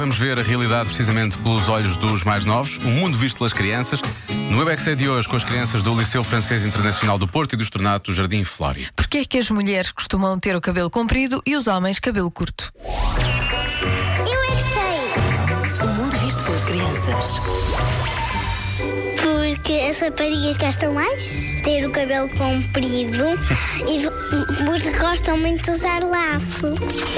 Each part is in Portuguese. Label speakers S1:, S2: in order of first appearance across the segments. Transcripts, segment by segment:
S1: Vamos ver a realidade precisamente pelos olhos dos mais novos, o mundo visto pelas crianças. No WebEx de hoje, com as crianças do Liceu Francês Internacional do Porto e do Estornato Jardim Flória.
S2: Porquê é que as mulheres costumam ter o cabelo comprido e os homens cabelo curto?
S3: Eu é que sei.
S2: O mundo visto pelas crianças.
S3: Porque as raparigas gastam mais ter o cabelo comprido e porque gostam muito de usar laço.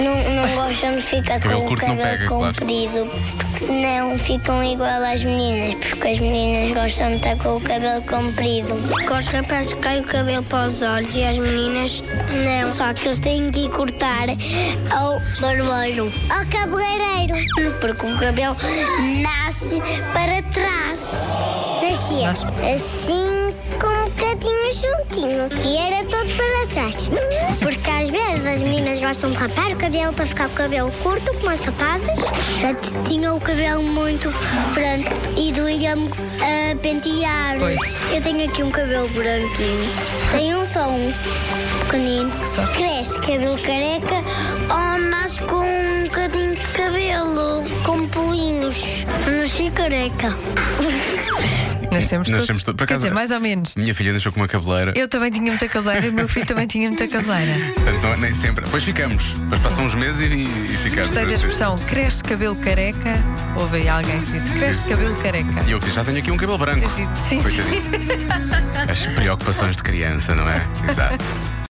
S3: Não, não gostam de ficar com o cabelo
S1: pega,
S3: comprido, porque senão ficam igual às meninas, porque as meninas gostam de estar com o cabelo comprido. Com os rapazes cai o cabelo para os olhos e as meninas não. Só que eles têm que ir cortar ao barbeiro, ao cabeleireiro, porque o cabelo nasce para trás. Nascia assim com um bocadinho juntinho e era todo para trás. Porque às vezes as meninas gostam de rapar o cabelo para ficar com o cabelo curto, como os rapazes. Já t- tinham o cabelo muito branco e doía-me a pentear.
S2: Pois.
S3: Eu tenho aqui um cabelo branquinho. Tenho só um pequenino.
S2: Só.
S3: Cresce cabelo careca ou nasce com um bocadinho de cabelo, com pelinhos. Nasci careca.
S2: Nascemos todos.
S1: Nascemos todos. Por
S2: Quer
S1: acaso-
S2: dizer, mais ou menos.
S1: Minha filha nasceu com uma cabeleira.
S2: Eu também tinha muita cabeleira e o meu filho também tinha muita cabeleira.
S1: Portanto, não- nem sempre. Depois ficamos. Depois passam uns meses e, e ficamos.
S2: Gostei da expressão cresce cabelo careca. Houve aí alguém que disse cresce cabelo careca.
S1: E eu disse, já tenho aqui um cabelo branco.
S2: Sim, sim.
S1: Coitadinho. As preocupações de criança, não é? Exato.